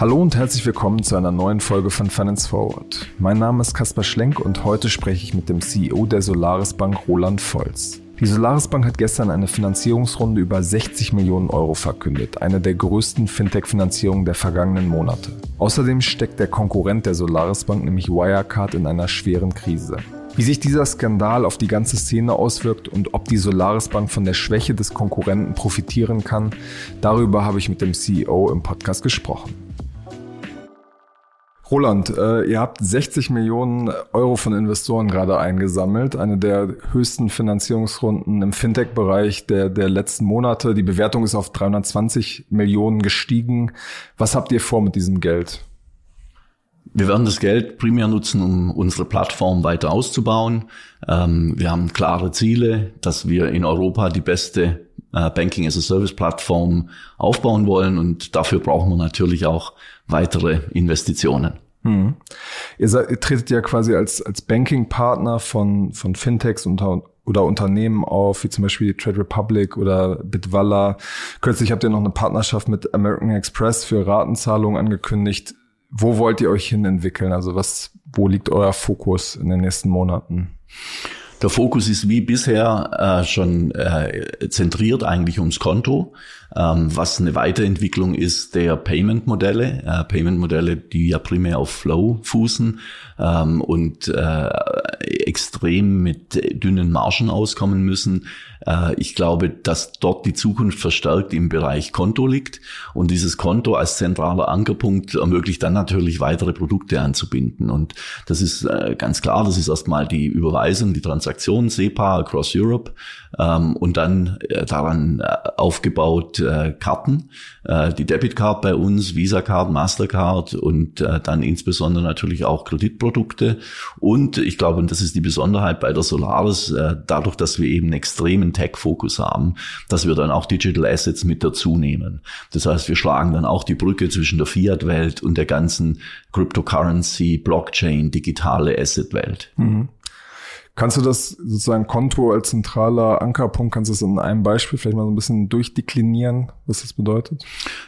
Hallo und herzlich willkommen zu einer neuen Folge von Finance Forward. Mein Name ist Kaspar Schlenk und heute spreche ich mit dem CEO der Solaris Bank Roland Volz. Die Solaris Bank hat gestern eine Finanzierungsrunde über 60 Millionen Euro verkündet, eine der größten Fintech-Finanzierungen der vergangenen Monate. Außerdem steckt der Konkurrent der Solaris Bank, nämlich Wirecard, in einer schweren Krise. Wie sich dieser Skandal auf die ganze Szene auswirkt und ob die Solaris Bank von der Schwäche des Konkurrenten profitieren kann, darüber habe ich mit dem CEO im Podcast gesprochen. Roland, äh, ihr habt 60 Millionen Euro von Investoren gerade eingesammelt, eine der höchsten Finanzierungsrunden im Fintech-Bereich der, der letzten Monate. Die Bewertung ist auf 320 Millionen gestiegen. Was habt ihr vor mit diesem Geld? Wir werden das Geld primär nutzen, um unsere Plattform weiter auszubauen. Ähm, wir haben klare Ziele, dass wir in Europa die beste äh, Banking as a Service Plattform aufbauen wollen und dafür brauchen wir natürlich auch weitere Investitionen. Hm. Ihr, seid, ihr tretet ja quasi als, als Banking-Partner von, von Fintechs und, oder Unternehmen auf, wie zum Beispiel Trade Republic oder Bitwalla. Kürzlich habt ihr noch eine Partnerschaft mit American Express für Ratenzahlungen angekündigt. Wo wollt ihr euch hin entwickeln? Also was, wo liegt euer Fokus in den nächsten Monaten? Der Fokus ist wie bisher äh, schon äh, zentriert eigentlich ums Konto, ähm, was eine Weiterentwicklung ist der Payment-Modelle. Äh, Payment-Modelle, die ja primär auf Flow fußen ähm, und äh, extrem mit dünnen Margen auskommen müssen. Äh, ich glaube, dass dort die Zukunft verstärkt im Bereich Konto liegt und dieses Konto als zentraler Ankerpunkt ermöglicht dann natürlich weitere Produkte anzubinden. Und das ist äh, ganz klar, das ist erstmal die Überweisung, die Transaktion SEPA across Europe ähm, und dann äh, daran aufgebaut Karten, die Debitcard bei uns, Visa Card, Mastercard und dann insbesondere natürlich auch Kreditprodukte. Und ich glaube, und das ist die Besonderheit bei der Solaris, dadurch, dass wir eben extremen einen Tech-Fokus haben, dass wir dann auch Digital Assets mit dazu nehmen. Das heißt, wir schlagen dann auch die Brücke zwischen der Fiat-Welt und der ganzen Cryptocurrency, Blockchain, digitale Asset-Welt. Mhm. Kannst du das sozusagen Konto als zentraler Ankerpunkt, kannst du es in einem Beispiel vielleicht mal so ein bisschen durchdeklinieren, was das bedeutet?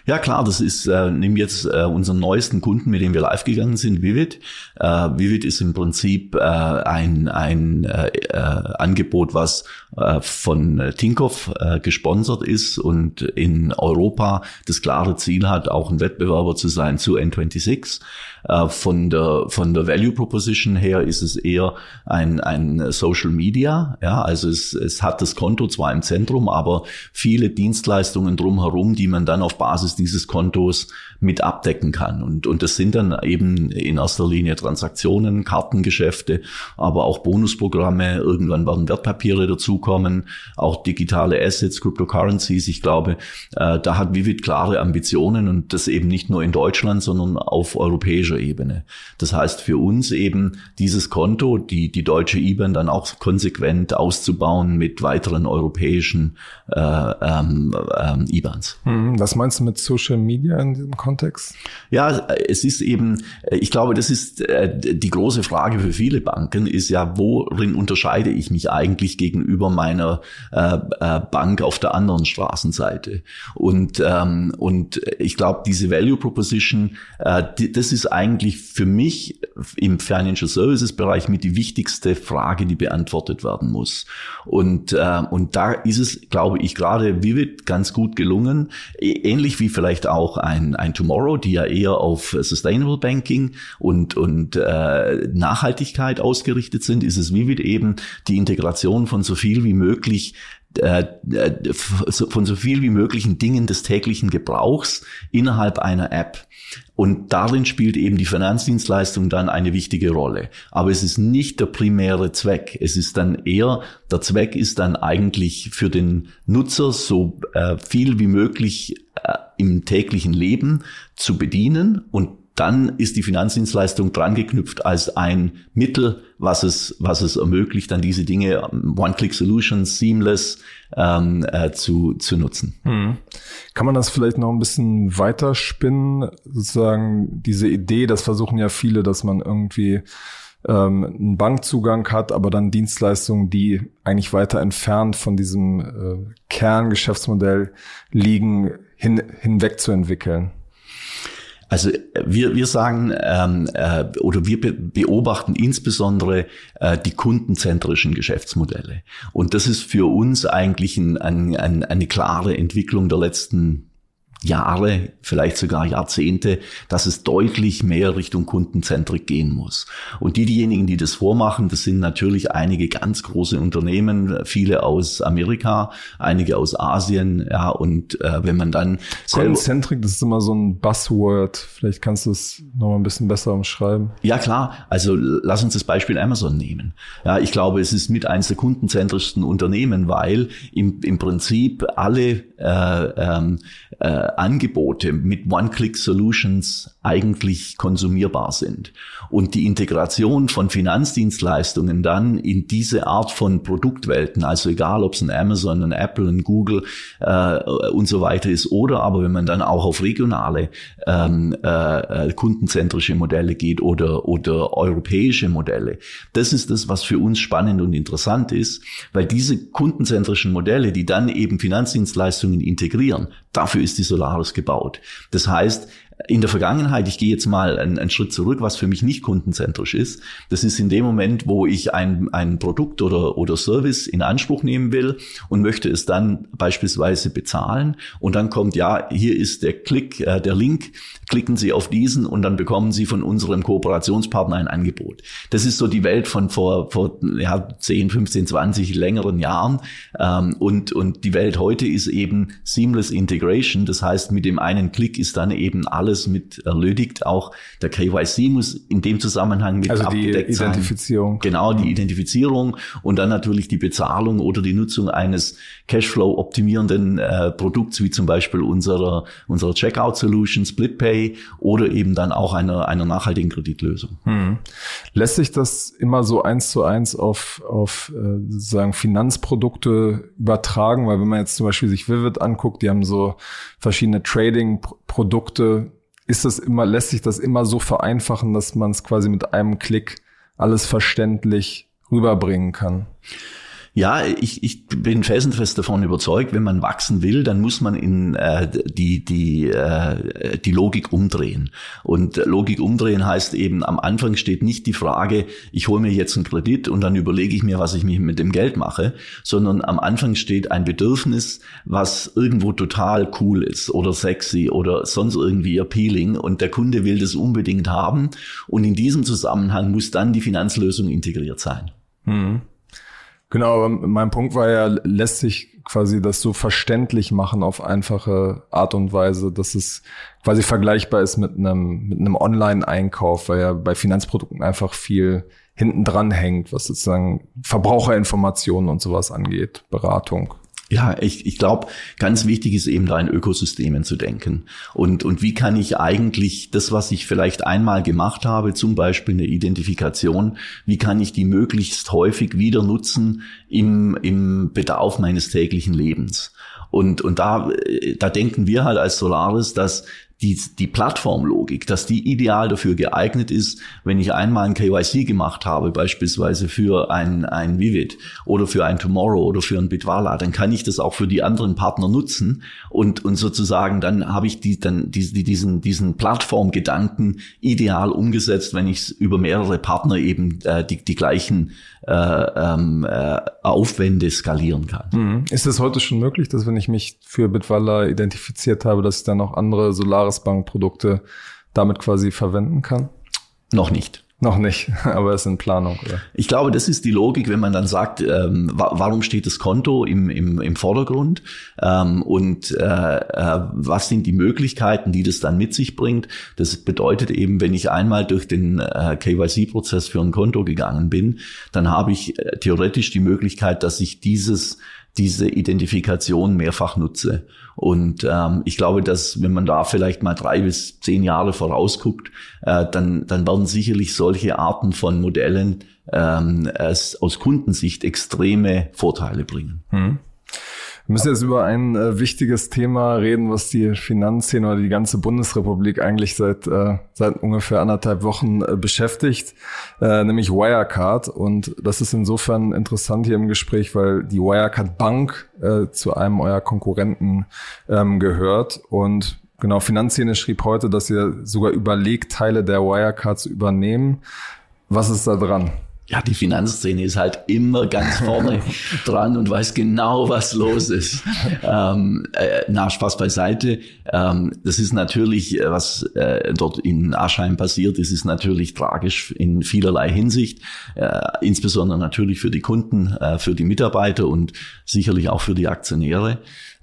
Ja klar, das ist, äh, nehmen jetzt äh, unseren neuesten Kunden, mit dem wir live gegangen sind, Vivid. Äh, Vivid ist im Prinzip äh, ein, ein äh, äh, Angebot, was äh, von Tinkoff äh, gesponsert ist und in Europa das klare Ziel hat, auch ein Wettbewerber zu sein zu N26. Äh, von der, von der Value Proposition her ist es eher ein, ein Social Media. Ja, also es, es hat das Konto zwar im Zentrum, aber viele Dienstleistungen drumherum, die man dann auf Basis dieses Kontos mit abdecken kann. Und, und das sind dann eben in erster Linie Transaktionen, Kartengeschäfte, aber auch Bonusprogramme. Irgendwann werden Wertpapiere dazukommen, auch digitale Assets, Cryptocurrencies. Ich glaube, äh, da hat Vivid klare Ambitionen und das eben nicht nur in Deutschland, sondern auf europäischer Ebene. Das heißt für uns eben dieses Konto, die, die deutsche IBAN dann auch konsequent auszubauen mit weiteren europäischen äh, ähm, ähm, IBANs. Hm, was meinst du mit Social Media in diesem Kontext? Ja, es ist eben, ich glaube, das ist äh, die große Frage für viele Banken, ist ja, worin unterscheide ich mich eigentlich gegenüber meiner äh, äh, Bank auf der anderen Straßenseite? Und, ähm, und ich glaube, diese Value Proposition, das ist eigentlich für mich im Financial Services Bereich mit die wichtigste Frage, die beantwortet werden muss. Und, und da ist es, glaube ich, gerade Vivid ganz gut gelungen, ähnlich wie vielleicht auch ein, ein Tomorrow, die ja eher auf Sustainable Banking und, und äh, Nachhaltigkeit ausgerichtet sind, ist es Vivid eben die Integration von so viel wie möglich äh, äh, von so viel wie möglichen Dingen des täglichen Gebrauchs innerhalb einer App. Und darin spielt eben die Finanzdienstleistung dann eine wichtige Rolle. Aber es ist nicht der primäre Zweck. Es ist dann eher, der Zweck ist dann eigentlich für den Nutzer so äh, viel wie möglich im täglichen Leben zu bedienen und dann ist die Finanzdienstleistung dran geknüpft als ein Mittel, was es, was es ermöglicht, dann diese Dinge One-Click-Solutions, seamless ähm, äh, zu, zu nutzen. Hm. Kann man das vielleicht noch ein bisschen weiterspinnen? Sozusagen diese Idee, das versuchen ja viele, dass man irgendwie ähm, einen Bankzugang hat, aber dann Dienstleistungen, die eigentlich weiter entfernt von diesem äh, Kerngeschäftsmodell liegen, hin, hinwegzuentwickeln? Also wir, wir sagen ähm, äh, oder wir be beobachten insbesondere äh, die kundenzentrischen Geschäftsmodelle. Und das ist für uns eigentlich ein, ein, ein, eine klare Entwicklung der letzten Jahre, vielleicht sogar Jahrzehnte, dass es deutlich mehr Richtung Kundenzentrik gehen muss. Und die, diejenigen, die das vormachen, das sind natürlich einige ganz große Unternehmen, viele aus Amerika, einige aus Asien, ja, und äh, wenn man dann Kundenzentrik, das ist immer so ein Buzzword. Vielleicht kannst du es noch mal ein bisschen besser umschreiben. Ja, klar. Also lass uns das Beispiel Amazon nehmen. Ja, ich glaube, es ist mit eines der kundenzentrischsten Unternehmen, weil im, im Prinzip alle äh, ähm, äh, Angebote mit One-Click-Solutions eigentlich konsumierbar sind. Und die Integration von Finanzdienstleistungen dann in diese Art von Produktwelten, also egal ob es ein Amazon, ein Apple, ein Google äh, und so weiter ist, oder aber wenn man dann auch auf regionale ähm, äh, äh kundenzentrische Modelle geht oder, oder europäische Modelle, das ist das, was für uns spannend und interessant ist, weil diese kundenzentrischen Modelle, die dann eben Finanzdienstleistungen integrieren, dafür ist die Solaris gebaut. Das heißt, in der Vergangenheit, ich gehe jetzt mal einen, einen, Schritt zurück, was für mich nicht kundenzentrisch ist, das ist in dem Moment, wo ich ein, ein Produkt oder, oder Service in Anspruch nehmen will und möchte es dann beispielsweise bezahlen. Und dann kommt, ja, hier ist der Klick, äh, der Link, klicken Sie auf diesen und dann bekommen Sie von unserem Kooperationspartner ein Angebot. Das ist so die Welt von vor, vor ja, 10, 15, 20 längeren Jahren. Ähm, und, und die Welt heute ist eben Seamless Integration, das heißt, mit dem einen Klick ist dann eben alles alles mit erledigt. Auch der KYC muss in dem Zusammenhang mit also abgedeckt die Identifizierung. Sein. Genau, die mhm. Identifizierung und dann natürlich die Bezahlung oder die Nutzung eines Cashflow optimierenden äh, Produkts, wie zum Beispiel unserer, unserer Checkout Solution, SplitPay oder eben dann auch einer, einer nachhaltigen Kreditlösung. Hm. Lässt sich das immer so eins zu eins auf, auf äh, sozusagen Finanzprodukte übertragen? Weil wenn man jetzt zum Beispiel sich Vivid anguckt, die haben so verschiedene Trading-Produkte, ist das immer, lässt sich das immer so vereinfachen, dass man es quasi mit einem Klick alles verständlich rüberbringen kann? Ja, ich, ich bin felsenfest davon überzeugt, wenn man wachsen will, dann muss man in äh, die, die, äh, die Logik umdrehen. Und Logik umdrehen heißt eben, am Anfang steht nicht die Frage, ich hole mir jetzt einen Kredit und dann überlege ich mir, was ich mit dem Geld mache, sondern am Anfang steht ein Bedürfnis, was irgendwo total cool ist oder sexy oder sonst irgendwie appealing und der Kunde will das unbedingt haben. Und in diesem Zusammenhang muss dann die Finanzlösung integriert sein. Mhm. Genau, aber mein Punkt war ja, lässt sich quasi das so verständlich machen auf einfache Art und Weise, dass es quasi vergleichbar ist mit einem, mit einem Online-Einkauf, weil ja bei Finanzprodukten einfach viel hinten dran hängt, was sozusagen Verbraucherinformationen und sowas angeht, Beratung. Ja, ich, ich glaube, ganz wichtig ist eben da in Ökosystemen zu denken. Und, und wie kann ich eigentlich das, was ich vielleicht einmal gemacht habe, zum Beispiel eine Identifikation, wie kann ich die möglichst häufig wieder nutzen im, im Bedarf meines täglichen Lebens? Und, und da, da denken wir halt als Solaris, dass die, die Plattformlogik, dass die ideal dafür geeignet ist, wenn ich einmal ein KYC gemacht habe, beispielsweise für ein, ein Vivid oder für ein Tomorrow oder für ein Bitwala, dann kann ich das auch für die anderen Partner nutzen und, und sozusagen dann habe ich die, dann die, diesen, diesen Plattformgedanken ideal umgesetzt, wenn ich über mehrere Partner eben äh, die, die gleichen äh, ähm, äh, Aufwände skalieren kann. Mhm. Ist es heute schon möglich, dass wenn ich mich für Bitwala identifiziert habe, dass ich dann auch andere Solaris Bank Produkte damit quasi verwenden kann? Noch nicht. Noch nicht, aber es ist in Planung. Oder? Ich glaube, das ist die Logik, wenn man dann sagt, ähm, wa warum steht das Konto im, im, im Vordergrund ähm, und äh, äh, was sind die Möglichkeiten, die das dann mit sich bringt. Das bedeutet eben, wenn ich einmal durch den äh, KYC-Prozess für ein Konto gegangen bin, dann habe ich äh, theoretisch die Möglichkeit, dass ich dieses diese Identifikation mehrfach nutze. Und ähm, ich glaube, dass wenn man da vielleicht mal drei bis zehn Jahre vorausguckt, äh, dann, dann werden sicherlich solche Arten von Modellen ähm, es aus Kundensicht extreme Vorteile bringen. Hm. Wir müssen jetzt über ein äh, wichtiges Thema reden, was die Finanzszene oder die ganze Bundesrepublik eigentlich seit, äh, seit ungefähr anderthalb Wochen äh, beschäftigt, äh, nämlich Wirecard. Und das ist insofern interessant hier im Gespräch, weil die Wirecard Bank äh, zu einem eurer Konkurrenten ähm, gehört. Und genau, Finanzszene schrieb heute, dass ihr sogar überlegt, Teile der Wirecard zu übernehmen. Was ist da dran? Ja, die Finanzszene ist halt immer ganz vorne dran und weiß genau, was los ist. Ähm, äh, na, Spaß beiseite. Ähm, das ist natürlich, äh, was äh, dort in Aschheim passiert ist, ist natürlich tragisch in vielerlei Hinsicht. Äh, insbesondere natürlich für die Kunden, äh, für die Mitarbeiter und sicherlich auch für die Aktionäre.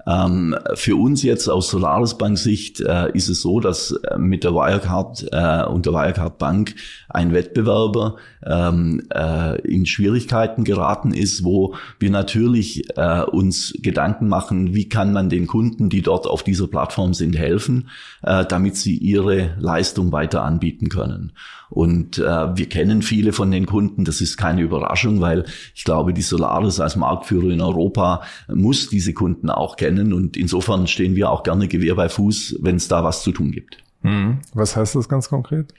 Ähm, für uns jetzt aus Solaris Bank Sicht äh, ist es so, dass äh, mit der Wirecard äh, und der Wirecard Bank ein Wettbewerber ähm, äh, in Schwierigkeiten geraten ist, wo wir natürlich äh, uns Gedanken machen, wie kann man den Kunden, die dort auf dieser Plattform sind, helfen, äh, damit sie ihre Leistung weiter anbieten können. Und äh, wir kennen viele von den Kunden, das ist keine Überraschung, weil ich glaube, die Solaris als Marktführer in Europa muss diese Kunden auch kennen. Und insofern stehen wir auch gerne Gewehr bei Fuß, wenn es da was zu tun gibt. Mhm. Was heißt das ganz konkret?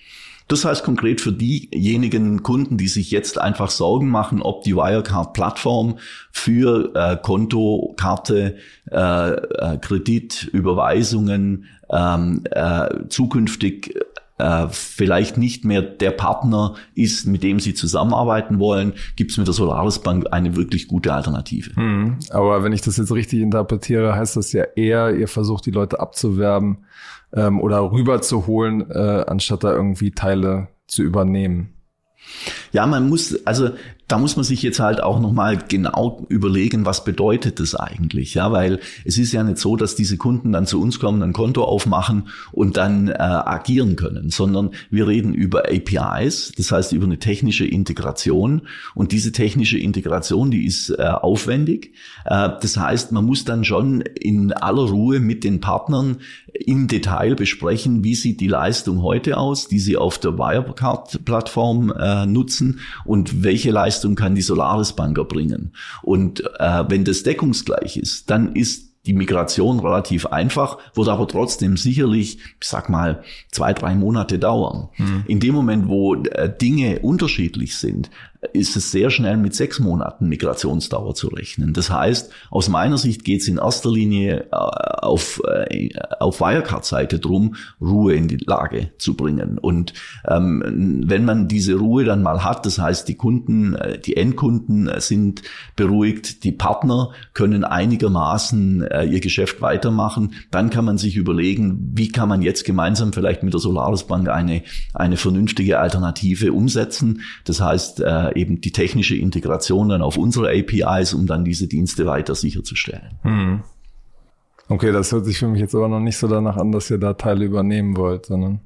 Das heißt konkret für diejenigen Kunden, die sich jetzt einfach Sorgen machen, ob die Wirecard-Plattform für äh, Konto, Karte, äh, äh, Kredit, Überweisungen ähm, äh, zukünftig äh, vielleicht nicht mehr der Partner ist, mit dem sie zusammenarbeiten wollen, gibt es mit der Solaris Bank eine wirklich gute Alternative. Hm, aber wenn ich das jetzt richtig interpretiere, heißt das ja eher, ihr versucht die Leute abzuwerben ähm, oder rüberzuholen, äh, anstatt da irgendwie Teile zu übernehmen. Ja, man muss, also da muss man sich jetzt halt auch nochmal genau überlegen, was bedeutet das eigentlich, ja, weil es ist ja nicht so, dass diese Kunden dann zu uns kommen, ein Konto aufmachen und dann äh, agieren können, sondern wir reden über APIs, das heißt über eine technische Integration und diese technische Integration, die ist äh, aufwendig. Äh, das heißt, man muss dann schon in aller Ruhe mit den Partnern im Detail besprechen, wie sieht die Leistung heute aus, die sie auf der Wirecard-Plattform äh, nutzen und welche Leistung kann die Solaris Bank erbringen. Und äh, wenn das deckungsgleich ist, dann ist die Migration relativ einfach, wird aber trotzdem sicherlich, ich sag mal, zwei, drei Monate dauern. Mhm. In dem Moment, wo äh, Dinge unterschiedlich sind, ist es sehr schnell mit sechs Monaten Migrationsdauer zu rechnen. Das heißt, aus meiner Sicht geht es in erster Linie äh, auf, äh, auf Wirecard-Seite drum, Ruhe in die Lage zu bringen. Und ähm, wenn man diese Ruhe dann mal hat, das heißt, die Kunden, äh, die Endkunden sind beruhigt, die Partner können einigermaßen ihr Geschäft weitermachen, dann kann man sich überlegen, wie kann man jetzt gemeinsam vielleicht mit der Solaris Bank eine, eine vernünftige Alternative umsetzen. Das heißt, eben die technische Integration dann auf unsere APIs, um dann diese Dienste weiter sicherzustellen. Hm. Okay, das hört sich für mich jetzt aber noch nicht so danach an, dass ihr da Teile übernehmen wollt, sondern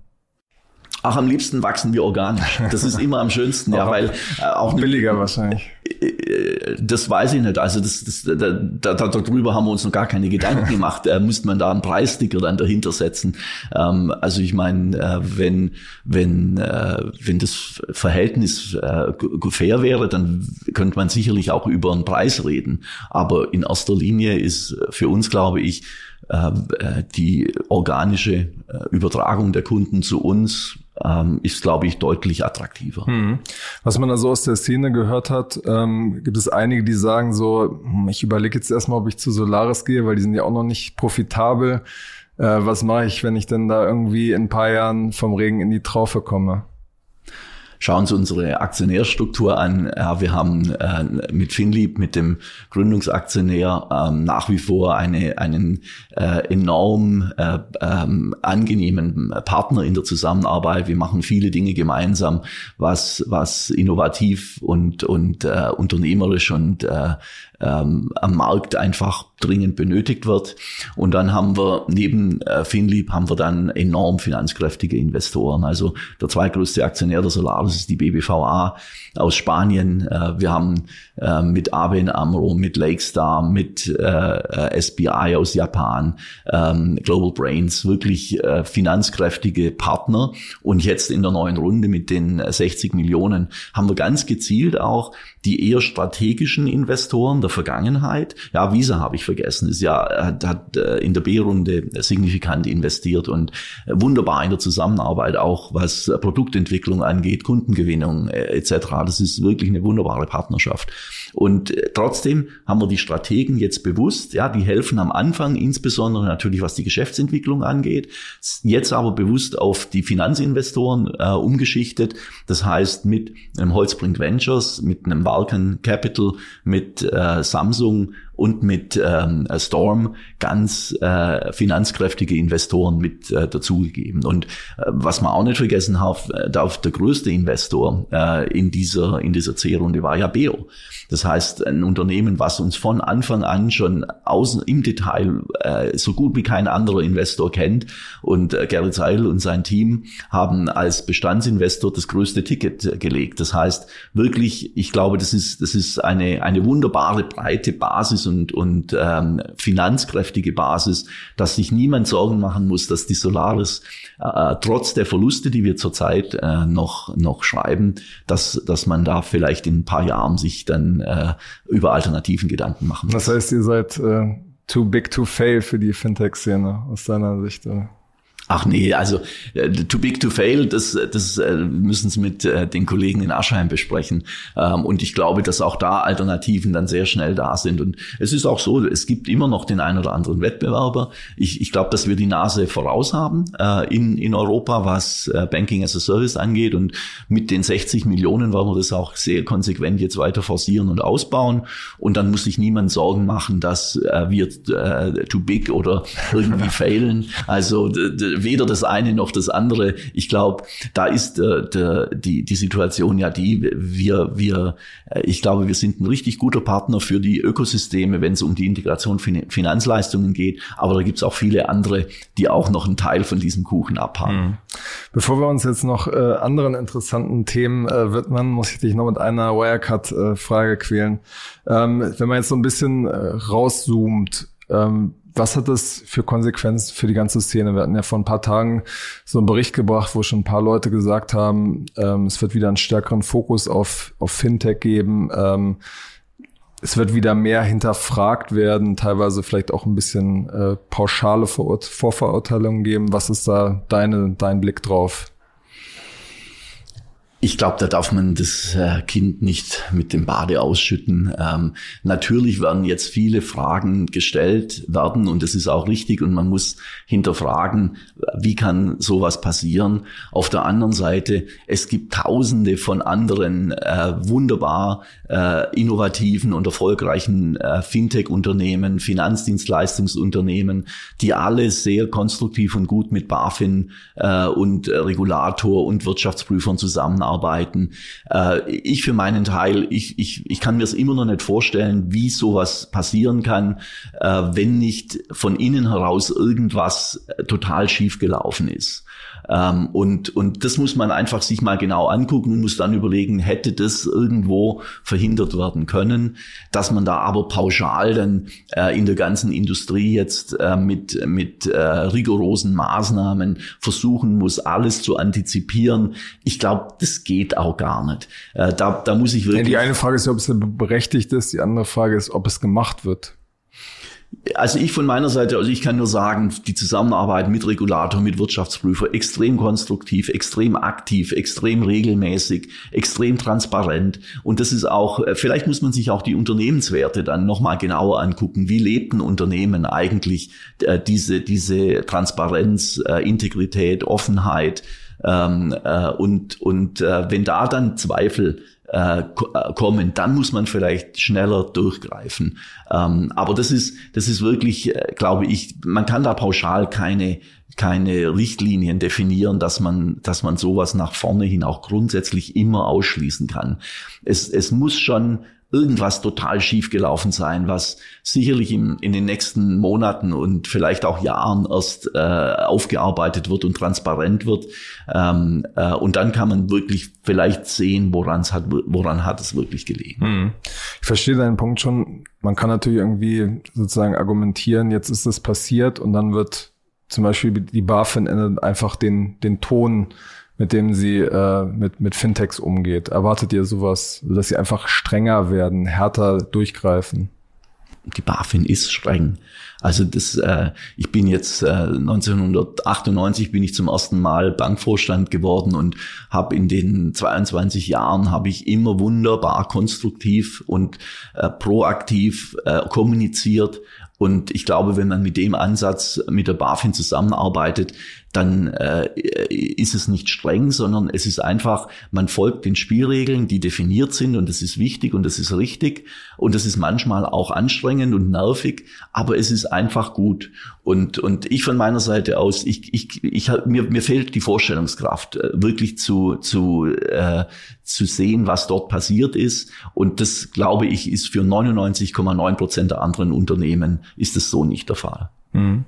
Ach, am liebsten wachsen wir organisch. Das ist immer am schönsten, ja, weil äh, auch billiger wahrscheinlich. Äh, das weiß ich nicht. Also das, das, da, da, darüber haben wir uns noch gar keine Gedanken gemacht. Äh, müsste man da einen Preissticker dann dahinter setzen? Ähm, also ich meine, äh, wenn wenn äh, wenn das Verhältnis äh, fair wäre, dann könnte man sicherlich auch über einen Preis reden. Aber in erster Linie ist für uns, glaube ich, äh, die organische Übertragung der Kunden zu uns ähm, ist, glaube ich, deutlich attraktiver. Hm. Was man also aus der Szene gehört hat, ähm, gibt es einige, die sagen so, hm, ich überlege jetzt erstmal, ob ich zu Solaris gehe, weil die sind ja auch noch nicht profitabel. Äh, was mache ich, wenn ich denn da irgendwie in ein paar Jahren vom Regen in die Traufe komme? Schauen Sie unsere Aktionärstruktur an. Ja, wir haben äh, mit Finlieb, mit dem Gründungsaktionär, ähm, nach wie vor eine, einen äh, enorm äh, ähm, angenehmen Partner in der Zusammenarbeit. Wir machen viele Dinge gemeinsam, was, was innovativ und, und äh, unternehmerisch und äh, ähm, am Markt einfach dringend benötigt wird. Und dann haben wir neben äh, Finlieb haben wir dann enorm finanzkräftige Investoren. Also der zweitgrößte Aktionär der Solaris ist die BBVA aus Spanien. Äh, wir haben äh, mit ABN Amro, mit Lakestar, mit äh, SBI aus Japan, ähm, Global Brains, wirklich äh, finanzkräftige Partner. Und jetzt in der neuen Runde mit den 60 Millionen haben wir ganz gezielt auch die eher strategischen Investoren der Vergangenheit. Ja, Visa habe ich vergessen, ist ja, hat, hat äh, in der B-Runde signifikant investiert und wunderbar in der Zusammenarbeit auch, was Produktentwicklung angeht, Kundengewinnung etc. Das ist wirklich eine wunderbare Partnerschaft. Und trotzdem haben wir die Strategen jetzt bewusst, ja, die helfen am Anfang, insbesondere natürlich was die Geschäftsentwicklung angeht, jetzt aber bewusst auf die Finanzinvestoren äh, umgeschichtet. Das heißt, mit einem Holzbrink Ventures, mit einem Vulcan Capital, mit äh, Samsung und mit ähm, Storm ganz äh, finanzkräftige Investoren mit äh, dazugegeben. Und äh, was man auch nicht vergessen darf, äh, darf der größte Investor äh, in dieser in dieser C-Runde war ja Beo. Das heißt, ein Unternehmen, was uns von Anfang an schon außen im Detail äh, so gut wie kein anderer Investor kennt. Und äh, Gerrit Seidel und sein Team haben als Bestandsinvestor das größte Ticket äh, gelegt. Das heißt, wirklich, ich glaube, das ist, das ist eine, eine wunderbare breite Basis und, und ähm, finanzkräftige Basis, dass sich niemand Sorgen machen muss, dass die Solaris äh, trotz der Verluste, die wir zurzeit äh, noch, noch schreiben, dass, dass man da vielleicht in ein paar Jahren sich dann äh, über Alternativen Gedanken machen muss. Das heißt, ihr seid äh, too big to fail für die Fintech-Szene aus deiner Sicht? Oder? Ach nee, also äh, too big to fail, das, das äh, müssen Sie mit äh, den Kollegen in Aschheim besprechen. Ähm, und ich glaube, dass auch da Alternativen dann sehr schnell da sind. Und es ist auch so, es gibt immer noch den einen oder anderen Wettbewerber. Ich, ich glaube, dass wir die Nase voraus haben in, in Europa, was Banking as a Service angeht. Und mit den 60 Millionen wollen wir das auch sehr konsequent jetzt weiter forcieren und ausbauen. Und dann muss sich niemand Sorgen machen, dass wir too big oder irgendwie failen. Also weder das eine noch das andere. Ich glaube, da ist äh, der, die, die Situation ja die, wir, wir, äh, ich glaube, wir sind ein richtig guter Partner für die Ökosysteme, wenn es um die Integration von Finanzleistungen geht. Aber da gibt es auch viele andere, die auch noch einen Teil von diesem Kuchen abhaben. Mhm. Bevor wir uns jetzt noch äh, anderen interessanten Themen äh, widmen, muss ich dich noch mit einer Wirecard-Frage äh, quälen. Ähm, wenn man jetzt so ein bisschen äh, rauszoomt, ähm, was hat das für Konsequenzen für die ganze Szene? Wir hatten ja vor ein paar Tagen so einen Bericht gebracht, wo schon ein paar Leute gesagt haben, ähm, es wird wieder einen stärkeren Fokus auf, auf Fintech geben. Ähm, es wird wieder mehr hinterfragt werden, teilweise vielleicht auch ein bisschen äh, pauschale Vorverurteilungen geben. Was ist da deine, dein Blick drauf? Ich glaube, da darf man das äh, Kind nicht mit dem Bade ausschütten. Ähm, natürlich werden jetzt viele Fragen gestellt werden und das ist auch richtig und man muss hinterfragen, wie kann sowas passieren. Auf der anderen Seite, es gibt tausende von anderen äh, wunderbar äh, innovativen und erfolgreichen äh, Fintech-Unternehmen, Finanzdienstleistungsunternehmen, die alle sehr konstruktiv und gut mit BaFin äh, und Regulator und Wirtschaftsprüfern zusammenarbeiten arbeiten. Äh, ich für meinen Teil, ich, ich, ich kann mir es immer noch nicht vorstellen, wie sowas passieren kann, äh, wenn nicht von innen heraus irgendwas äh, total schief gelaufen ist. Ähm, und, und das muss man einfach sich mal genau angucken und muss dann überlegen, hätte das irgendwo verhindert werden können, dass man da aber pauschal dann äh, in der ganzen Industrie jetzt äh, mit, mit äh, rigorosen Maßnahmen versuchen muss, alles zu antizipieren. Ich glaube, das geht auch gar nicht. Äh, da, da muss ich wirklich. Ja, die eine Frage ist, ob es berechtigt ist, die andere Frage ist, ob es gemacht wird. Also ich von meiner Seite, also ich kann nur sagen, die Zusammenarbeit mit Regulator, mit Wirtschaftsprüfer, extrem konstruktiv, extrem aktiv, extrem regelmäßig, extrem transparent. Und das ist auch, äh, vielleicht muss man sich auch die Unternehmenswerte dann nochmal genauer angucken. Wie lebt ein Unternehmen eigentlich äh, diese, diese Transparenz, äh, Integrität, Offenheit? Ähm, äh, und und wenn da dann Zweifel äh, kommen, dann muss man vielleicht schneller durchgreifen. Ähm, aber das ist, das ist wirklich, äh, glaube ich, man kann da pauschal keine keine Richtlinien definieren, dass man, dass man sowas nach vorne hin auch grundsätzlich immer ausschließen kann. Es, es muss schon irgendwas total schief gelaufen sein, was sicherlich in, in den nächsten Monaten und vielleicht auch Jahren erst äh, aufgearbeitet wird und transparent wird. Ähm, äh, und dann kann man wirklich vielleicht sehen, woran hat, woran hat es wirklich gelegen. Hm. Ich verstehe deinen Punkt schon. Man kann natürlich irgendwie sozusagen argumentieren, jetzt ist es passiert und dann wird zum Beispiel die BaFin einfach den, den Ton mit dem sie äh, mit, mit Fintechs umgeht. Erwartet ihr sowas, dass sie einfach strenger werden, härter durchgreifen? die BaFin ist streng. Also das, äh, ich bin jetzt äh, 1998 bin ich zum ersten Mal Bankvorstand geworden und habe in den 22 Jahren habe ich immer wunderbar konstruktiv und äh, proaktiv äh, kommuniziert. Und ich glaube, wenn man mit dem Ansatz mit der BaFin zusammenarbeitet, dann äh, ist es nicht streng, sondern es ist einfach, man folgt den Spielregeln, die definiert sind und das ist wichtig und das ist richtig und das ist manchmal auch anstrengend und nervig, aber es ist einfach gut. Und, und ich von meiner Seite aus, ich, ich, ich, mir, mir fehlt die Vorstellungskraft, äh, wirklich zu, zu, äh, zu sehen, was dort passiert ist. Und das, glaube ich, ist für 99,9 Prozent der anderen Unternehmen ist es so nicht der Fall. Mhm.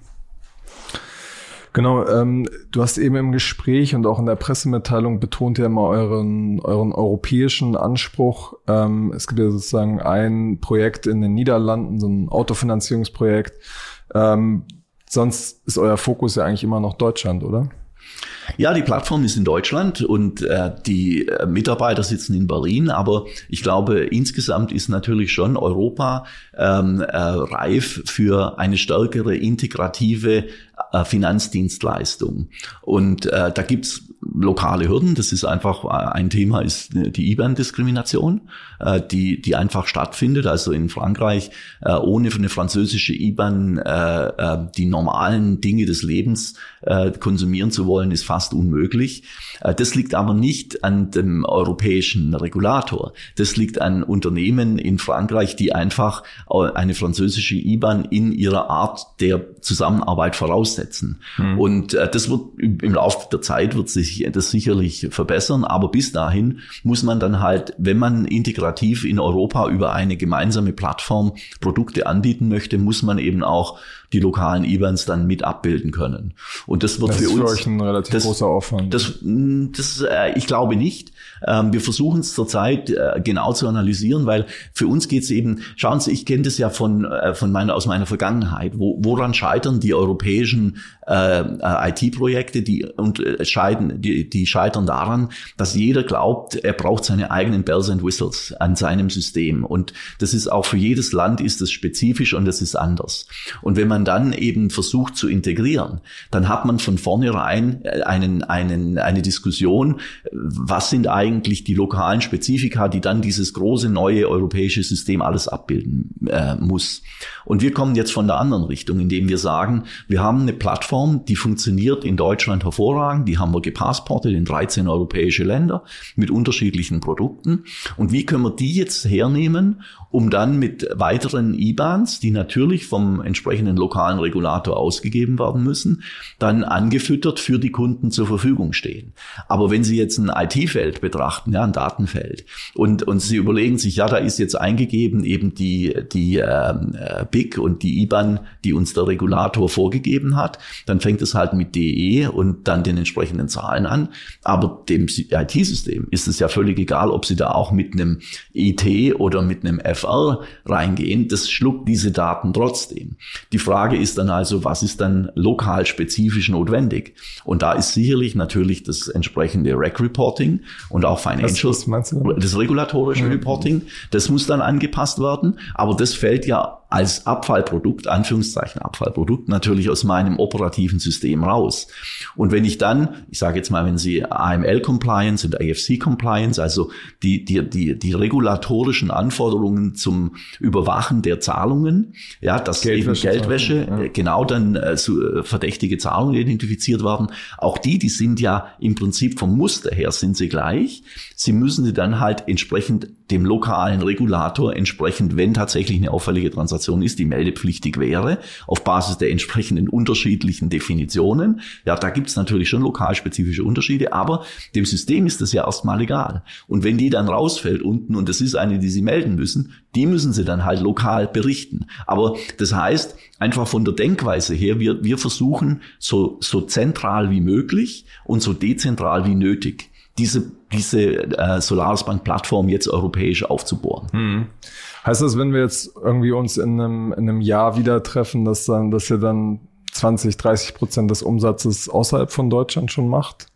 Genau, ähm, du hast eben im Gespräch und auch in der Pressemitteilung betont ja immer euren, euren europäischen Anspruch. Ähm, es gibt ja sozusagen ein Projekt in den Niederlanden, so ein Autofinanzierungsprojekt. Ähm, sonst ist euer Fokus ja eigentlich immer noch Deutschland, oder? Ja, die Plattform ist in Deutschland und äh, die äh, Mitarbeiter sitzen in Berlin, aber ich glaube, insgesamt ist natürlich schon Europa ähm, äh, reif für eine stärkere integrative äh, Finanzdienstleistung. Und äh, da gibt's lokale Hürden. Das ist einfach äh, ein Thema, ist die IBAN-Diskrimination, äh, die, die einfach stattfindet. Also in Frankreich äh, ohne eine französische IBAN äh, äh, die normalen Dinge des Lebens äh, konsumieren zu wollen, ist fast unmöglich. Äh, das liegt aber nicht an dem europäischen Regulator. Das liegt an Unternehmen in Frankreich, die einfach eine französische IBAN in ihrer Art der Zusammenarbeit voraussetzen. Mhm. Und äh, das wird im Laufe der Zeit wird sich das sicherlich verbessern. Aber bis dahin muss man dann halt, wenn man integrativ in Europa über eine gemeinsame Plattform Produkte anbieten möchte, muss man eben auch die lokalen IBANs dann mit abbilden können. Und das wird das für ist uns für euch ein relativ das, großer Aufwand. Das, das, äh, ich glaube nicht. Ähm, wir versuchen es zurzeit äh, genau zu analysieren, weil für uns geht es eben, schauen Sie, ich kenne das ja von, äh, von meiner, aus meiner Vergangenheit, wo, woran scheitern die europäischen äh, äh IT-Projekte, die, und, äh, scheiden, die, die scheitern daran, dass jeder glaubt, er braucht seine eigenen Bells and Whistles an seinem System. Und das ist auch für jedes Land ist das spezifisch und das ist anders. Und wenn man dann eben versucht zu integrieren, dann hat man von vornherein einen, einen, eine Diskussion, was sind eigentlich die lokalen Spezifika, die dann dieses große neue europäische System alles abbilden äh, muss. Und wir kommen jetzt von der anderen Richtung, indem wir sagen, wir haben eine Plattform, die funktioniert in Deutschland hervorragend, die haben wir gepassportet in 13 europäische Länder mit unterschiedlichen Produkten. Und wie können wir die jetzt hernehmen, um dann mit weiteren IBANs, die natürlich vom entsprechenden lokalen Regulator ausgegeben werden müssen, dann angefüttert für die Kunden zur Verfügung stehen. Aber wenn Sie jetzt ein IT-Feld betrachten, ja, ein Datenfeld, und, und Sie überlegen sich, ja, da ist jetzt eingegeben eben die, die ähm, äh, BIC und die IBAN, die uns der Regulator vorgegeben hat, dann fängt es halt mit DE und dann den entsprechenden Zahlen an. Aber dem IT-System ist es ja völlig egal, ob Sie da auch mit einem IT oder mit einem FR reingehen. Das schluckt diese Daten trotzdem. Die Frage ist dann also, was ist dann lokal spezifisch notwendig? Und da ist sicherlich natürlich das entsprechende Rec Reporting und auch Financial, was das regulatorische mhm. Reporting, das muss dann angepasst werden. Aber das fällt ja als Abfallprodukt, Anführungszeichen Abfallprodukt, natürlich aus meinem operativen System raus. Und wenn ich dann, ich sage jetzt mal, wenn Sie AML-Compliance und AFC-Compliance, also die, die, die, die regulatorischen Anforderungen zum Überwachen der Zahlungen, ja, dass Geldwäsche, eben Geldwäsche, ja. genau dann äh, so, äh, verdächtige Zahlungen identifiziert werden, auch die, die sind ja im Prinzip vom Muster her sind sie gleich. Sie müssen sie dann halt entsprechend dem lokalen Regulator entsprechend, wenn tatsächlich eine auffällige Transaktion ist, die meldepflichtig wäre, auf Basis der entsprechenden unterschiedlichen Definitionen. Ja, da gibt's natürlich schon lokalspezifische Unterschiede, aber dem System ist das ja erstmal egal. Und wenn die dann rausfällt unten und das ist eine, die sie melden müssen, die müssen sie dann halt lokal berichten. Aber das heißt, einfach von der Denkweise her, wir, wir versuchen so, so zentral wie möglich und so dezentral wie nötig diese, diese äh, Solaris Bank Plattform jetzt europäisch aufzubohren. Hm. Heißt das, wenn wir jetzt irgendwie uns in einem, in einem Jahr wieder treffen, dass dann, dass ihr dann 20, 30 Prozent des Umsatzes außerhalb von Deutschland schon macht?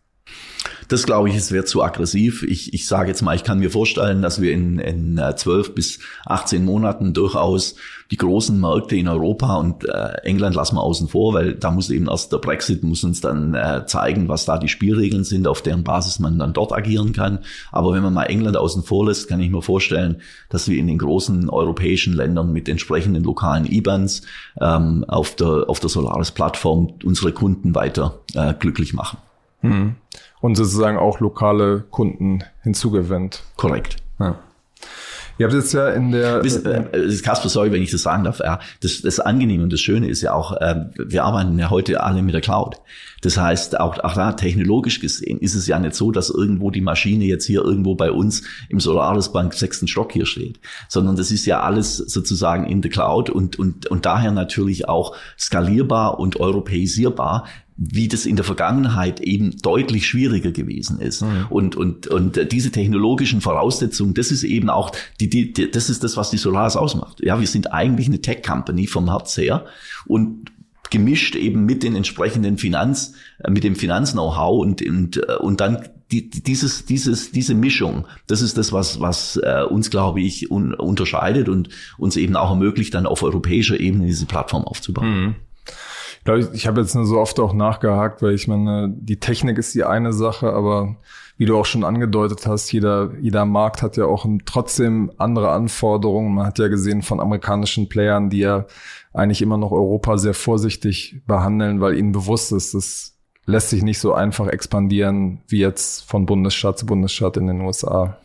Das glaube ich, es wäre zu aggressiv. Ich, ich sage jetzt mal, ich kann mir vorstellen, dass wir in, in 12 äh, bis 18 Monaten durchaus die großen Märkte in Europa und äh, England lassen wir außen vor, weil da muss eben erst der Brexit muss uns dann äh, zeigen, was da die Spielregeln sind, auf deren Basis man dann dort agieren kann. Aber wenn man mal England außen vor lässt, kann ich mir vorstellen, dass wir in den großen europäischen Ländern mit entsprechenden lokalen IBANs ähm, auf der auf der Solaris-Plattform unsere Kunden weiter äh, glücklich machen. Mhm. Und sozusagen auch lokale Kunden hinzugewinnt. Korrekt. Ja. Ihr habt jetzt ja in der. Bis, äh, Kasper, sorry, wenn ich das sagen darf. Ja, das, das Angenehme und das Schöne ist ja auch, äh, wir arbeiten ja heute alle mit der Cloud. Das heißt, auch, auch da technologisch gesehen ist es ja nicht so, dass irgendwo die Maschine jetzt hier irgendwo bei uns im Solaris Bank sechsten Stock hier steht, sondern das ist ja alles sozusagen in der Cloud und, und, und daher natürlich auch skalierbar und europäisierbar, wie das in der Vergangenheit eben deutlich schwieriger gewesen ist. Mhm. Und, und, und diese technologischen Voraussetzungen, das ist eben auch, die, die, die, das ist das, was die Solaris ausmacht. Ja, wir sind eigentlich eine Tech-Company vom Herz her und gemischt eben mit den entsprechenden Finanz, mit dem Finanz-Know-how und, und, und dann die, dieses, dieses, diese Mischung, das ist das, was, was äh, uns, glaube ich, un, unterscheidet und uns eben auch ermöglicht, dann auf europäischer Ebene diese Plattform aufzubauen. Mhm glaube, ich, habe jetzt nur so oft auch nachgehakt, weil ich meine, die Technik ist die eine Sache, aber wie du auch schon angedeutet hast, jeder, jeder Markt hat ja auch trotzdem andere Anforderungen. Man hat ja gesehen von amerikanischen Playern, die ja eigentlich immer noch Europa sehr vorsichtig behandeln, weil ihnen bewusst ist, das lässt sich nicht so einfach expandieren wie jetzt von Bundesstaat zu Bundesstaat in den USA.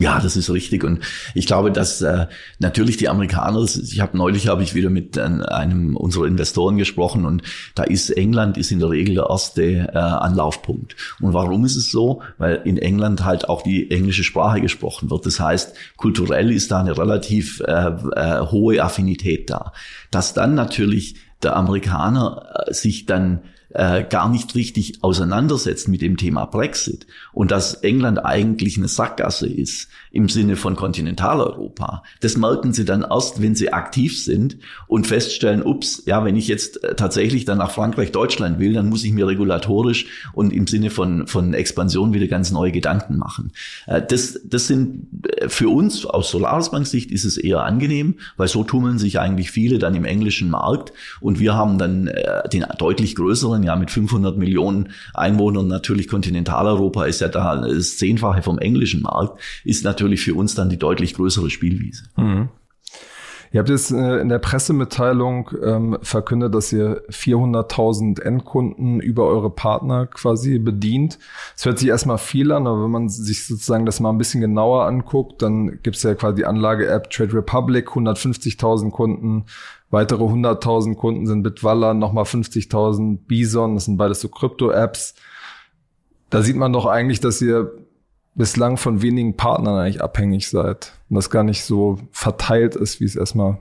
Ja, das ist richtig. Und ich glaube, dass äh, natürlich die Amerikaner, ich habe neulich habe ich wieder mit äh, einem unserer Investoren gesprochen und da ist England ist in der Regel der erste äh, Anlaufpunkt. Und warum ist es so? Weil in England halt auch die englische Sprache gesprochen wird. Das heißt, kulturell ist da eine relativ äh, äh, hohe Affinität da. Dass dann natürlich der Amerikaner äh, sich dann äh, gar nicht richtig auseinandersetzt mit dem Thema Brexit und dass England eigentlich eine Sackgasse ist im Sinne von Kontinentaleuropa. Das merken sie dann erst, wenn sie aktiv sind und feststellen, ups, ja, wenn ich jetzt äh, tatsächlich dann nach Frankreich, Deutschland will, dann muss ich mir regulatorisch und im Sinne von, von Expansion wieder ganz neue Gedanken machen. Äh, das, das sind äh, für uns aus Solaris Bank Sicht ist es eher angenehm, weil so tummeln sich eigentlich viele dann im englischen Markt und wir haben dann den deutlich größeren ja mit 500 Millionen Einwohnern, natürlich Kontinentaleuropa ist ja da das Zehnfache vom englischen Markt, ist natürlich für uns dann die deutlich größere Spielwiese. Mhm. Ihr habt jetzt äh, in der Pressemitteilung ähm, verkündet, dass ihr 400.000 Endkunden über eure Partner quasi bedient. Es hört sich erstmal viel an, aber wenn man sich sozusagen das mal ein bisschen genauer anguckt, dann gibt es ja quasi die Anlage-App Trade Republic, 150.000 Kunden, Weitere 100.000 Kunden sind Bitwalla, nochmal 50.000 Bison, das sind beides so Krypto-Apps. Da sieht man doch eigentlich, dass ihr bislang von wenigen Partnern eigentlich abhängig seid und das gar nicht so verteilt ist, wie es erstmal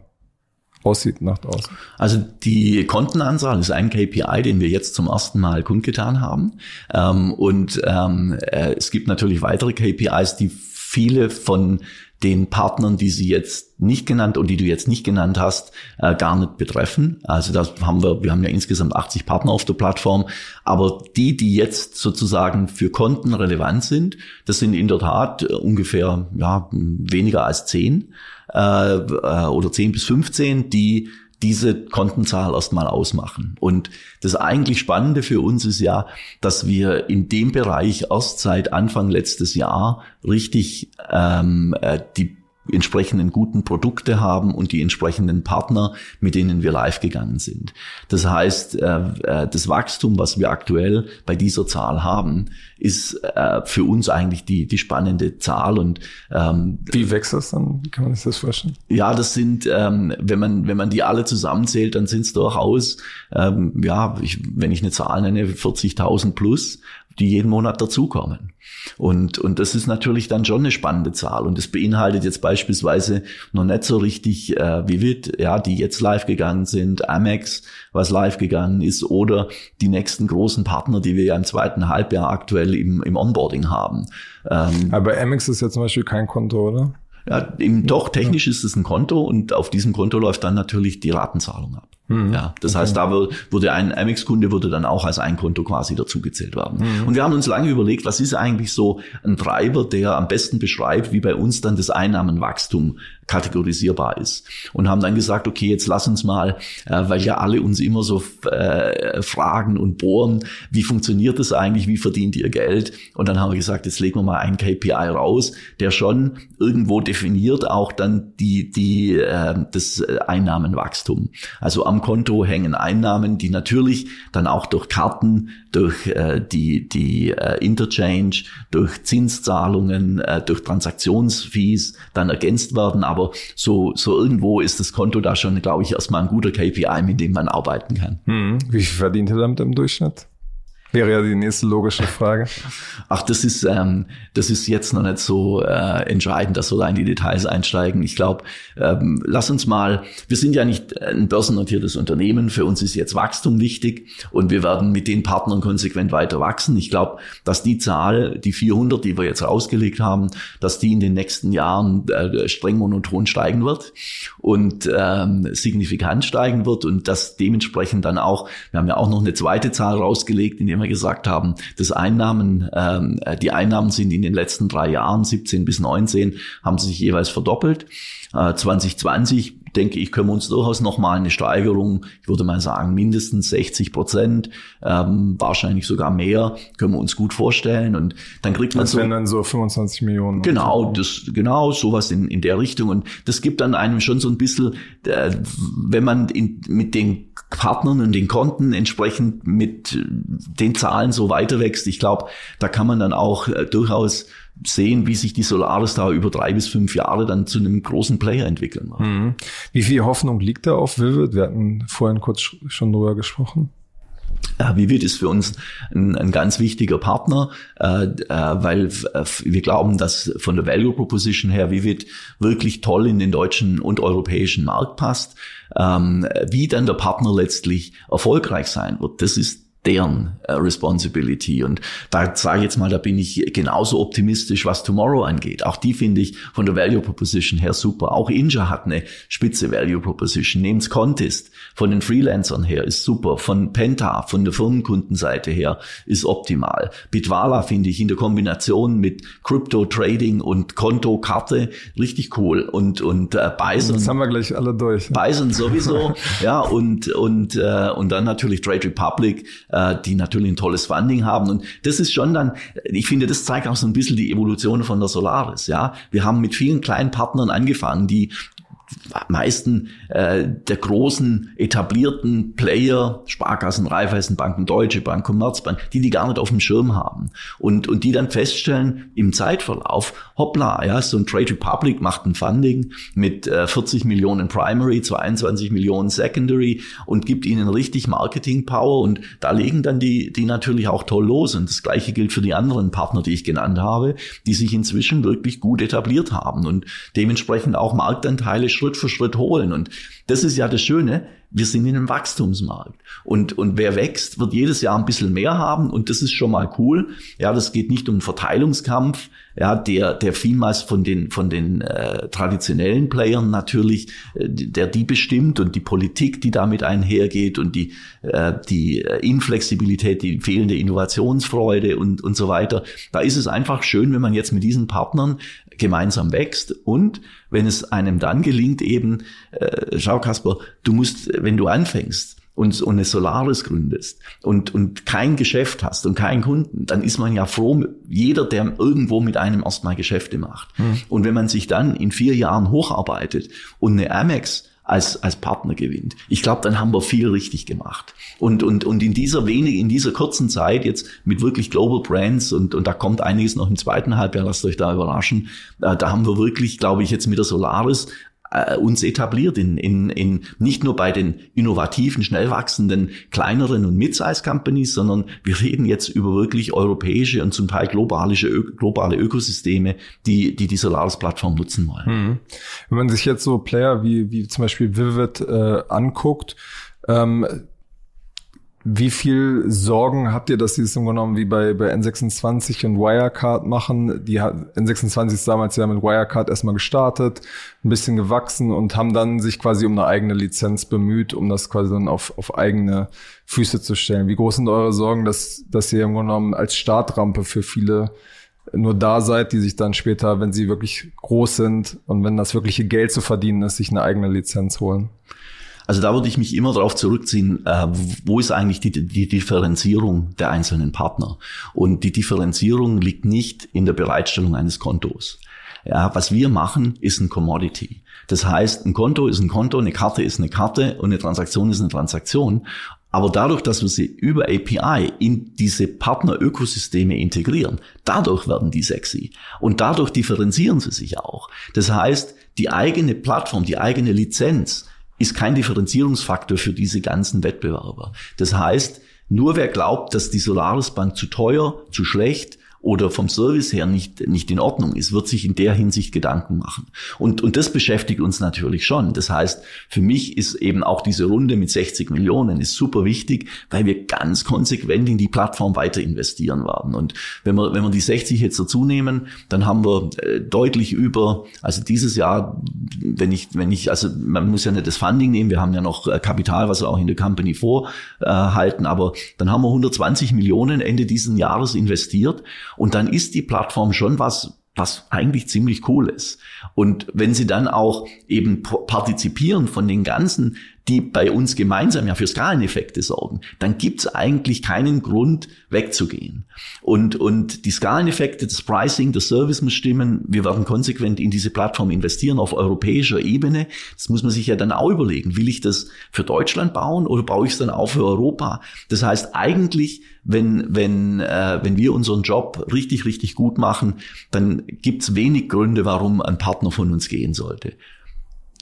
aussieht nach außen. Also die Kontenanzahl ist ein KPI, den wir jetzt zum ersten Mal kundgetan haben. Ähm, und ähm, äh, es gibt natürlich weitere KPIs, die viele von den Partnern, die sie jetzt nicht genannt und die du jetzt nicht genannt hast, äh, gar nicht betreffen. Also da haben wir, wir haben ja insgesamt 80 Partner auf der Plattform, aber die, die jetzt sozusagen für Konten relevant sind, das sind in der Tat äh, ungefähr ja weniger als 10 äh, äh, oder 10 bis 15, die diese Kontenzahl erstmal ausmachen. Und das eigentlich Spannende für uns ist ja, dass wir in dem Bereich erst seit Anfang letztes Jahr richtig ähm, äh, die entsprechenden guten Produkte haben und die entsprechenden Partner, mit denen wir live gegangen sind. Das heißt, äh, äh, das Wachstum, was wir aktuell bei dieser Zahl haben, ist äh, für uns eigentlich die, die spannende Zahl. Und ähm, wie wächst das dann? Kann man sich das vorstellen? Ja, das sind, ähm, wenn man wenn man die alle zusammenzählt, dann sind es durchaus, ähm, ja, ich, wenn ich eine Zahl nenne, 40.000 plus die jeden Monat dazukommen. Und, und das ist natürlich dann schon eine spannende Zahl. Und das beinhaltet jetzt beispielsweise noch nicht so richtig äh, Vivid, ja, die jetzt live gegangen sind, Amex, was live gegangen ist, oder die nächsten großen Partner, die wir ja im zweiten Halbjahr aktuell im, im Onboarding haben. Ähm, Aber Amex ist ja zum Beispiel kein Konto, oder? Ja, eben doch, technisch ist es ein Konto und auf diesem Konto läuft dann natürlich die Ratenzahlung ab. Mhm. Ja, das okay. heißt, da wurde ein Amex-Kunde würde dann auch als ein Konto quasi dazugezählt werden. Mhm. Und wir haben uns lange überlegt, was ist eigentlich so ein Treiber, der am besten beschreibt, wie bei uns dann das Einnahmenwachstum kategorisierbar ist. Und haben dann gesagt, okay, jetzt lass uns mal, äh, weil ja alle uns immer so äh, fragen und bohren, wie funktioniert das eigentlich, wie verdient ihr Geld? Und dann haben wir gesagt, jetzt legen wir mal einen KPI raus, der schon irgendwo definiert auch dann die, die, äh, das Einnahmenwachstum. Also am Konto hängen Einnahmen, die natürlich dann auch durch Karten, durch äh, die, die äh, Interchange, durch Zinszahlungen, äh, durch Transaktionsfees dann ergänzt werden. Aber so, so irgendwo ist das Konto da schon, glaube ich, erstmal ein guter KPI, mit dem man arbeiten kann. Hm. Wie viel verdient ihr damit im Durchschnitt? Wäre ja die nächste logische Frage. Ach, das ist, ähm, das ist jetzt noch nicht so äh, entscheidend, dass wir da in die Details einsteigen. Ich glaube, ähm, lass uns mal, wir sind ja nicht ein börsennotiertes Unternehmen, für uns ist jetzt Wachstum wichtig und wir werden mit den Partnern konsequent weiter wachsen. Ich glaube, dass die Zahl, die 400, die wir jetzt rausgelegt haben, dass die in den nächsten Jahren äh, streng monoton steigen wird und ähm, signifikant steigen wird und dass dementsprechend dann auch, wir haben ja auch noch eine zweite Zahl rausgelegt, in dem wir gesagt haben, das Einnahmen, ähm, die Einnahmen sind in den letzten drei Jahren, 17 bis 19, haben sich jeweils verdoppelt. Äh, 2020 denke ich, können wir uns durchaus nochmal eine Steigerung, ich würde mal sagen, mindestens 60 Prozent, ähm, wahrscheinlich sogar mehr, können wir uns gut vorstellen. Und dann kriegt man das so. dann so 25 Millionen. Genau, das, genau, sowas in, in der Richtung. Und das gibt dann einem schon so ein bisschen, äh, wenn man in, mit den Partnern und den Konten entsprechend mit den Zahlen so weiter wächst. Ich glaube, da kann man dann auch äh, durchaus sehen, wie sich die Solaris da über drei bis fünf Jahre dann zu einem großen Player entwickeln wird. Mhm. Wie viel Hoffnung liegt da auf Vivid? Wir hatten vorhin kurz schon drüber gesprochen. Ja, Vivid ist für uns ein, ein ganz wichtiger Partner, äh, äh, weil wir glauben, dass von der Value Proposition her Vivid wirklich toll in den deutschen und europäischen Markt passt. Ähm, wie dann der Partner letztlich erfolgreich sein wird, das ist deren äh, Responsibility. Und da sage ich jetzt mal, da bin ich genauso optimistisch, was Tomorrow angeht. Auch die finde ich von der Value Proposition her super. Auch Inja hat eine spitze Value Proposition. Nehmt's Contest von den Freelancern her ist super. Von Penta, von der Firmenkundenseite her ist optimal. Bitwala finde ich in der Kombination mit Crypto Trading und Konto Karte richtig cool. Und, und äh, Bison. Das haben wir gleich alle durch. Bison sowieso. ja, und, und, äh, und dann natürlich Trade Republic äh, die natürlich ein tolles Funding haben. Und das ist schon dann, ich finde, das zeigt auch so ein bisschen die Evolution von der Solaris. Ja, wir haben mit vielen kleinen Partnern angefangen, die meisten äh, der großen etablierten Player, Sparkassen, Raiffeisenbanken, Deutsche Bank, Commerzbank, die die gar nicht auf dem Schirm haben. Und und die dann feststellen im Zeitverlauf, hoppla, ja, so ein Trade Republic macht ein Funding mit äh, 40 Millionen Primary, 22 Millionen Secondary und gibt ihnen richtig Marketing Power. Und da legen dann die die natürlich auch toll los. Und das gleiche gilt für die anderen Partner, die ich genannt habe, die sich inzwischen wirklich gut etabliert haben und dementsprechend auch Marktanteile Schritt für Schritt holen. Und das ist ja das Schöne. Wir sind in einem Wachstumsmarkt. Und, und wer wächst, wird jedes Jahr ein bisschen mehr haben. Und das ist schon mal cool. Ja, das geht nicht um einen Verteilungskampf, ja, der, der vielmals von den, von den äh, traditionellen Playern natürlich, äh, der die bestimmt und die Politik, die damit einhergeht und die, äh, die Inflexibilität, die fehlende Innovationsfreude und, und so weiter. Da ist es einfach schön, wenn man jetzt mit diesen Partnern gemeinsam wächst und wenn es einem dann gelingt, eben, äh, schau Kasper, du musst, wenn du anfängst und, und eine Solaris gründest und, und kein Geschäft hast und keinen Kunden, dann ist man ja froh, jeder, der irgendwo mit einem erstmal Geschäfte macht. Mhm. Und wenn man sich dann in vier Jahren hocharbeitet und eine Amex als, als Partner gewinnt. Ich glaube, dann haben wir viel richtig gemacht. Und, und, und in dieser wenig, in dieser kurzen Zeit jetzt mit wirklich Global Brands und, und da kommt einiges noch im zweiten Halbjahr, lasst euch da überraschen, äh, da haben wir wirklich, glaube ich, jetzt mit der Solaris äh, uns etabliert in, in, in nicht nur bei den innovativen, schnell wachsenden kleineren und Mid-Size Companies, sondern wir reden jetzt über wirklich europäische und zum Teil globale, globale Ökosysteme, die die, die Solaris-Plattform nutzen wollen. Hm. Wenn man sich jetzt so Player wie, wie zum Beispiel Vivid äh, anguckt, ähm, Wie viel Sorgen habt ihr, dass sie es im genommen wie bei, bei N26 und Wirecard machen? Die hat, N26 ist damals ja mit Wirecard erstmal gestartet, ein bisschen gewachsen und haben dann sich quasi um eine eigene Lizenz bemüht, um das quasi dann auf, auf eigene Füße zu stellen. Wie groß sind eure Sorgen, dass, dass ihr im genommen als Startrampe für viele nur da seid, die sich dann später, wenn sie wirklich groß sind und wenn das wirkliche Geld zu verdienen ist, sich eine eigene Lizenz holen? Also da würde ich mich immer darauf zurückziehen, äh, wo ist eigentlich die, die Differenzierung der einzelnen Partner? Und die Differenzierung liegt nicht in der Bereitstellung eines Kontos. Ja, was wir machen, ist ein Commodity. Das heißt, ein Konto ist ein Konto, eine Karte ist eine Karte und eine Transaktion ist eine Transaktion. Aber dadurch, dass wir sie über API in diese Partnerökosysteme integrieren, dadurch werden die sexy. Und dadurch differenzieren sie sich auch. Das heißt, die eigene Plattform, die eigene Lizenz ist kein Differenzierungsfaktor für diese ganzen Wettbewerber. Das heißt, nur wer glaubt, dass die Solaris Bank zu teuer, zu schlecht oder vom Service her nicht, nicht in Ordnung ist, wird sich in der Hinsicht Gedanken machen. Und, und das beschäftigt uns natürlich schon. Das heißt, für mich ist eben auch diese Runde mit 60 Millionen ist super wichtig, weil wir ganz konsequent in die Plattform weiter investieren werden. Und wenn wir, wenn wir die 60 jetzt dazu nehmen, dann haben wir äh, deutlich über, also dieses Jahr, wenn ich, wenn ich, also man muss ja nicht das Funding nehmen, wir haben ja noch äh, Kapital, was wir auch in der Company vorhalten, aber dann haben wir 120 Millionen Ende diesen Jahres investiert und dann ist die Plattform schon was, was eigentlich ziemlich cool ist. Und wenn sie dann auch eben partizipieren von den ganzen die bei uns gemeinsam ja für Skaleneffekte sorgen, dann gibt es eigentlich keinen Grund wegzugehen. Und, und die Skaleneffekte, das Pricing, das Service muss stimmen. Wir werden konsequent in diese Plattform investieren auf europäischer Ebene. Das muss man sich ja dann auch überlegen. Will ich das für Deutschland bauen oder baue ich es dann auch für Europa? Das heißt eigentlich, wenn, wenn, äh, wenn wir unseren Job richtig, richtig gut machen, dann gibt es wenig Gründe, warum ein Partner von uns gehen sollte.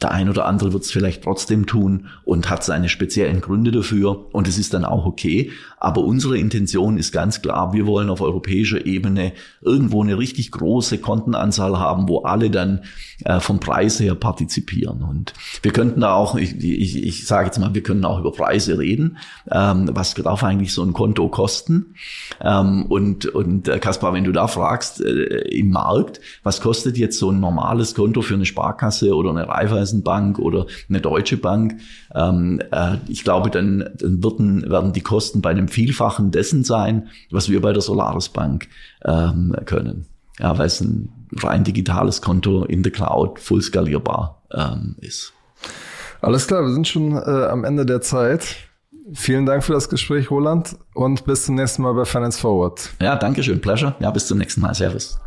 Der ein oder andere wird es vielleicht trotzdem tun und hat seine speziellen Gründe dafür und es ist dann auch okay. Aber unsere Intention ist ganz klar, wir wollen auf europäischer Ebene irgendwo eine richtig große Kontenanzahl haben, wo alle dann äh, vom Preis her partizipieren. Und wir könnten da auch, ich, ich, ich sage jetzt mal, wir können auch über Preise reden. Ähm, was darf eigentlich so ein Konto kosten? Ähm, und und äh, Kaspar, wenn du da fragst äh, im Markt, was kostet jetzt so ein normales Konto für eine Sparkasse oder eine Raiffeisenbank oder eine Deutsche Bank? Ähm, äh, ich glaube, dann, dann werden, werden die Kosten bei einem Vielfachen dessen sein, was wir bei der Solaris Bank ähm, können. Ja, weil es ein rein digitales Konto in der Cloud full skalierbar ähm, ist. Alles klar, wir sind schon äh, am Ende der Zeit. Vielen Dank für das Gespräch, Roland, und bis zum nächsten Mal bei Finance Forward. Ja, danke schön. Pleasure. Ja, bis zum nächsten Mal. Servus.